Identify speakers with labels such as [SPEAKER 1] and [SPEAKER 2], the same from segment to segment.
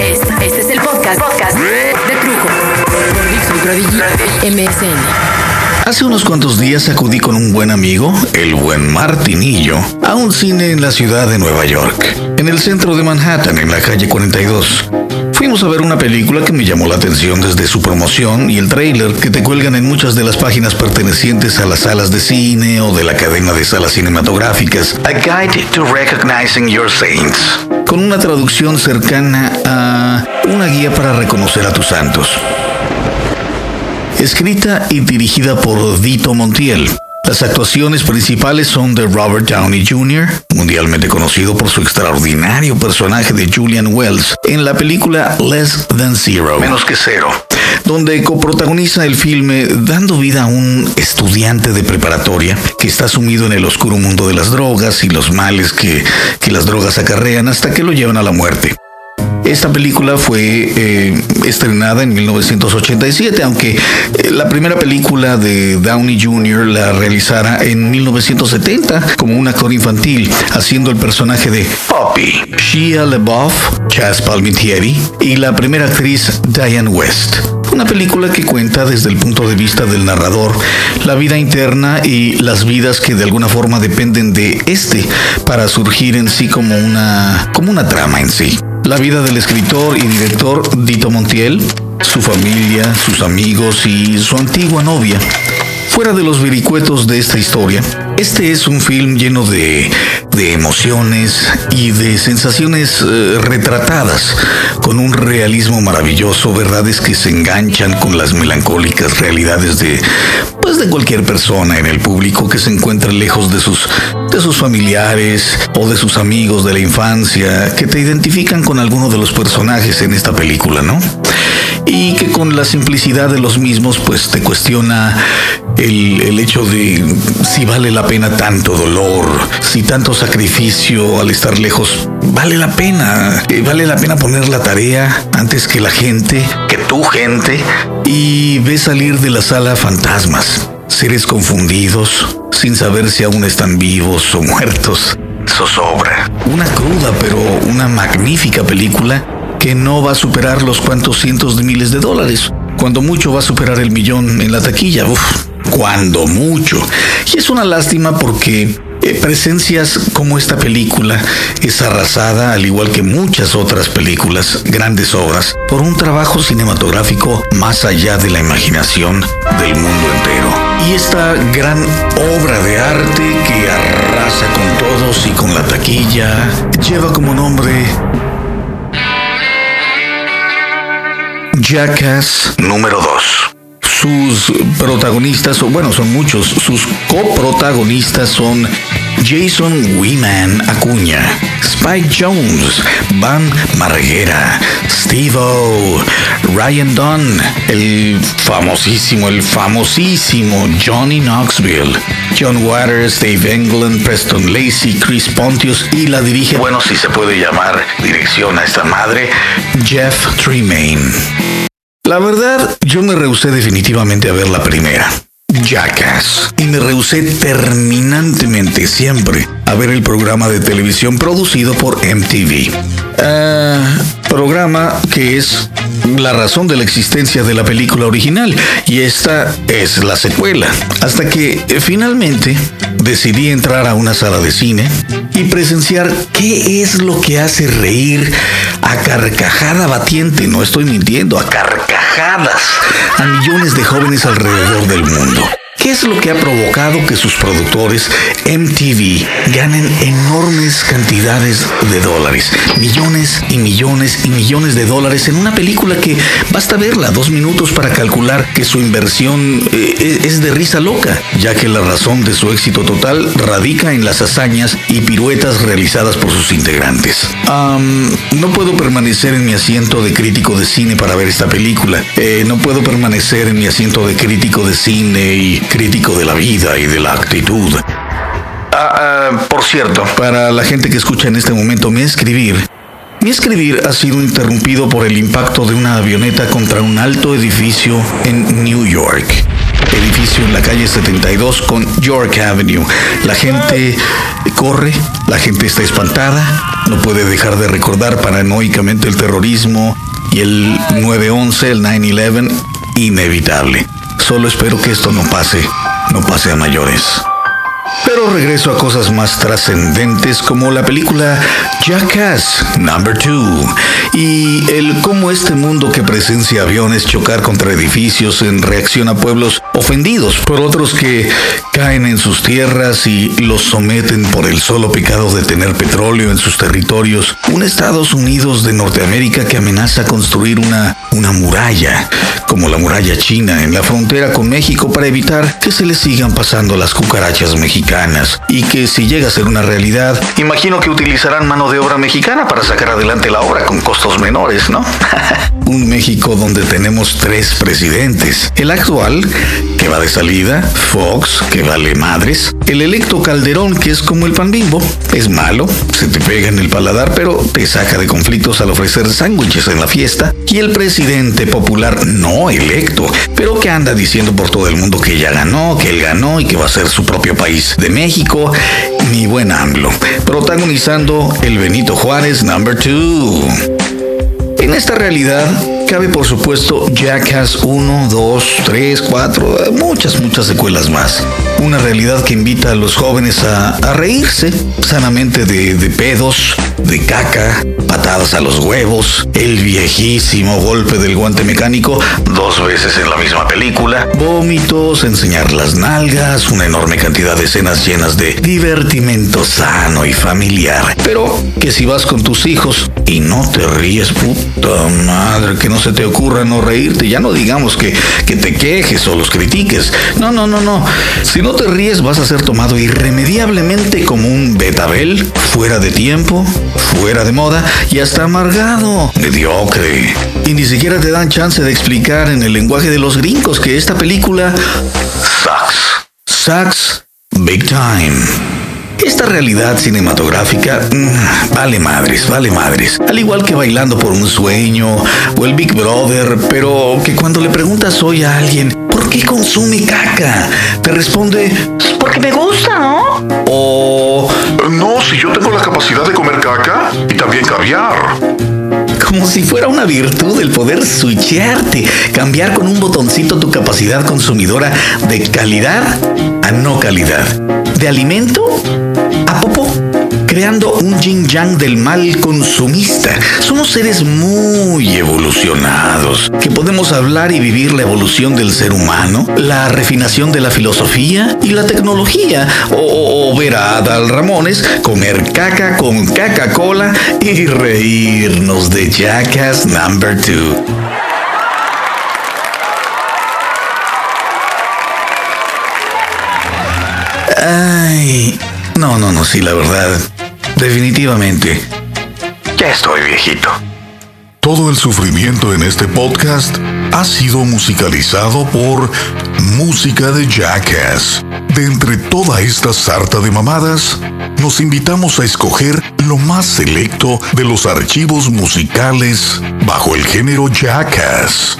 [SPEAKER 1] Este, este es el podcast, podcast de Trujo. Por Dixon Prodigy MSN.
[SPEAKER 2] Hace unos cuantos días acudí con un buen amigo, el buen Martinillo, a un cine en la ciudad de Nueva York, en el centro de Manhattan, en la calle 42. Fuimos a ver una película que me llamó la atención desde su promoción y el tráiler que te cuelgan en muchas de las páginas pertenecientes a las salas de cine o de la cadena de salas cinematográficas. A Guide to Recognizing Your Saints. Con una traducción cercana a una guía para reconocer a tus santos escrita y dirigida por Dito Montiel. Las actuaciones principales son de Robert Downey Jr., mundialmente conocido por su extraordinario personaje de Julian Wells en la película Less Than Zero, menos que cero, donde coprotagoniza el filme dando vida a un estudiante de preparatoria que está sumido en el oscuro mundo de las drogas y los males que, las drogas acarrean hasta que lo llevan a la muerte. Esta película fue eh, estrenada en 1987, aunque eh, la primera película de Downey Jr. la realizara en 1970 como un actor infantil, haciendo el personaje de Poppy. Shia LaBeouf, Chaz Palminteri y la primera actriz Diane West. Una película que cuenta desde el punto de vista del narrador la vida interna y las vidas que de alguna forma dependen de este para surgir en sí como una, como una trama en sí la vida del escritor y director Dito Montiel, su familia, sus amigos y su antigua novia. Fuera de los vericuetos de esta historia, este es un film lleno de, de emociones y de sensaciones eh, retratadas, con un realismo maravilloso, verdades que se enganchan con las melancólicas realidades de, pues de cualquier persona en el público que se encuentra lejos de sus, de sus familiares o de sus amigos de la infancia, que te identifican con alguno de los personajes en esta película, ¿no? y que con la simplicidad de los mismos pues te cuestiona el, hecho de si vale la pena tanto dolor, si tanto sacrificio al estar lejos vale la pena, eh, vale la pena poner la tarea antes que la gente, que tu gente y ves salir de la sala fantasmas, seres confundidos, sin saber si aún están vivos o muertos. Zozobra. Una cruda pero una magnífica película que no va a superar los cuantos cientos de miles de dólares. Cuando mucho va a superar el millón en la taquilla. Cuando mucho. Y es una lástima porque eh, presencias como esta película es arrasada, al igual que muchas otras películas, grandes obras, por un trabajo cinematográfico más allá de la imaginación del mundo entero. Y esta gran obra de arte que arrasa con todos y con la taquilla, lleva como nombre Jackass número 2. Sus protagonistas, bueno, son muchos, sus coprotagonistas son Jason Weeman Acuña, Spike Jones, Van Marguera, Steve O, Ryan Dunn, el famosísimo, el famosísimo Johnny Knoxville, John Waters, Dave England, Preston Lacey, Chris Pontius y la dirige, bueno, si se puede llamar dirección a esta madre, Jeff Tremaine. La verdad, yo me rehusé definitivamente a ver la primera. Jackass. Y me rehusé terminantemente siempre a ver el programa de televisión producido por MTV. Uh, programa que es la razón de la existencia de la película original y esta es la secuela. Hasta que eh, finalmente decidí entrar a una sala de cine y presenciar qué es lo que hace reír a carcajada batiente, no estoy mintiendo, a carcajadas a millones de jóvenes alrededor del mundo. ¿Qué es lo que ha provocado que sus productores MTV ganen enormes cantidades de dólares? Millones y millones y millones de dólares en una película que basta verla dos minutos para calcular que su inversión eh, es de risa loca, ya que la razón de su éxito total radica en las hazañas y piruetas realizadas por sus integrantes. no puedo permanecer en mi asiento de crítico de cine para ver esta película. Eh, no puedo permanecer en mi asiento de crítico de cine y crítico de la vida y de la actitud. Ah, ah, por cierto, para la gente que escucha en este momento mi escribir, mi escribir ha sido interrumpido por el impacto de una avioneta contra un alto edificio en New York. edificio en la calle 72 con York Avenue. La gente corre, la gente está espantada, no puede dejar de recordar paranoicamente el terrorismo y el 9-11, el 9-11, inevitable. Solo espero que esto no pase, no pase a mayores. Pero regreso a cosas más trascendentes como la película Jackass Number 2 y el cómo este mundo que presencia aviones chocar contra edificios en reacción a pueblos ofendidos por otros que caen en sus tierras y los someten por el solo pecado de tener petróleo en sus territorios. Un Estados Unidos de Norteamérica que amenaza construir una, una muralla, como la muralla china en la frontera con México para evitar que se le sigan pasando las cucarachas mexicanas y que si llega a ser una realidad, imagino que utilizarán mano de obra mexicana para sacar adelante la obra con costos menores, ¿no? Un México donde tenemos tres presidentes. El actual, que va de salida, Fox, que vale madres, el electo Calderón, que es como el pan bimbo, es malo, se te pega en el paladar, pero te saca de conflictos al ofrecer sándwiches en la fiesta, y el presidente popular no electo, pero que anda diciendo por todo el mundo que ya ganó, que él ganó y que va a ser su propio país de México, mi buen AMLO, protagonizando el Benito Juárez Number 2. En esta realidad cabe por supuesto Jackass 1, 2, 3, 4, muchas, muchas secuelas más. Una realidad que invita a los jóvenes a, reírse sanamente de, de pedos, de caca, patadas a los huevos, el viejísimo golpe del guante mecánico dos veces en la misma película, vómitos, enseñar las nalgas, una enorme cantidad de escenas llenas de divertimento sano y familiar. Pero que si vas con tus hijos y no te ríes, puta madre, que no se te ocurra no reírte, ya no digamos que, que te quejes o los critiques. No, no, no, no. Si no te ríes vas a ser tomado irremediablemente como un betabel, fuera de tiempo, fuera de moda y hasta amargado, mediocre. Y ni siquiera te dan chance de explicar en el lenguaje de los gringos que esta película sucks. Sucks big time. Esta realidad cinematográfica mm, vale madres, vale madres. Al igual que Bailando por un sueño o el Big Brother, pero que cuando le preguntas hoy a alguien, ¿por qué consume caca? Te responde, porque me gusta, ¿no? O...
[SPEAKER 3] No, si yo tengo la capacidad de comer caca y también caviar
[SPEAKER 2] como si fuera una virtud el poder switchearte, cambiar con un botoncito tu capacidad consumidora de calidad a no calidad, de alimento creando un yin yang del mal consumista. Somos seres muy evolucionados, que podemos hablar y vivir la evolución del ser humano, la refinación de la filosofía y la tecnología, o, ver a Adal Ramones comer caca con Coca-Cola y reírnos de Jackass Number 2. Ay, no, no, no, sí, la verdad. Definitivamente. Ya estoy viejito.
[SPEAKER 3] Todo el sufrimiento en este podcast ha sido musicalizado por Música de Jackass. De entre toda esta sarta de mamadas, nos invitamos a escoger lo más selecto de los archivos musicales bajo el género Jackass.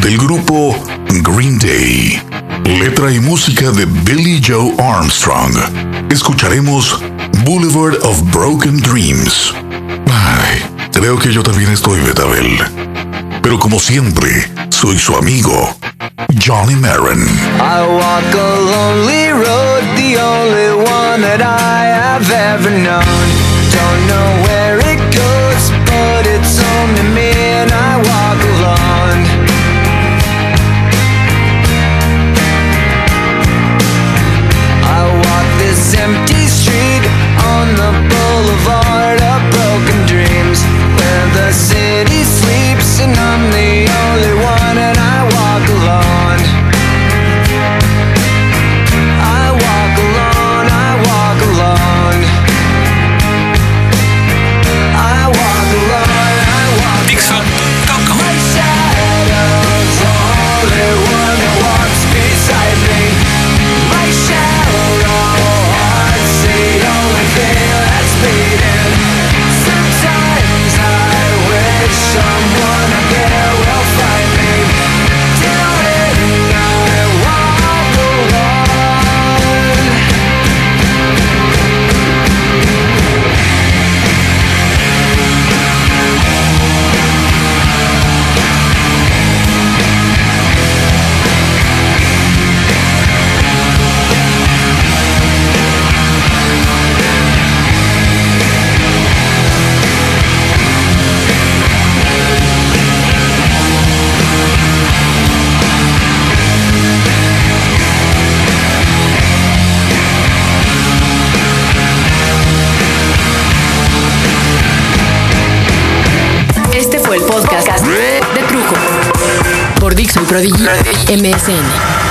[SPEAKER 3] Del grupo Green Day. Letra y música de Billy Joe Armstrong. Escucharemos Boulevard of Broken Dreams. Ay, creo que yo también estoy Betabel. Pero como siempre, soy su amigo, Johnny known. Prodigy MSN.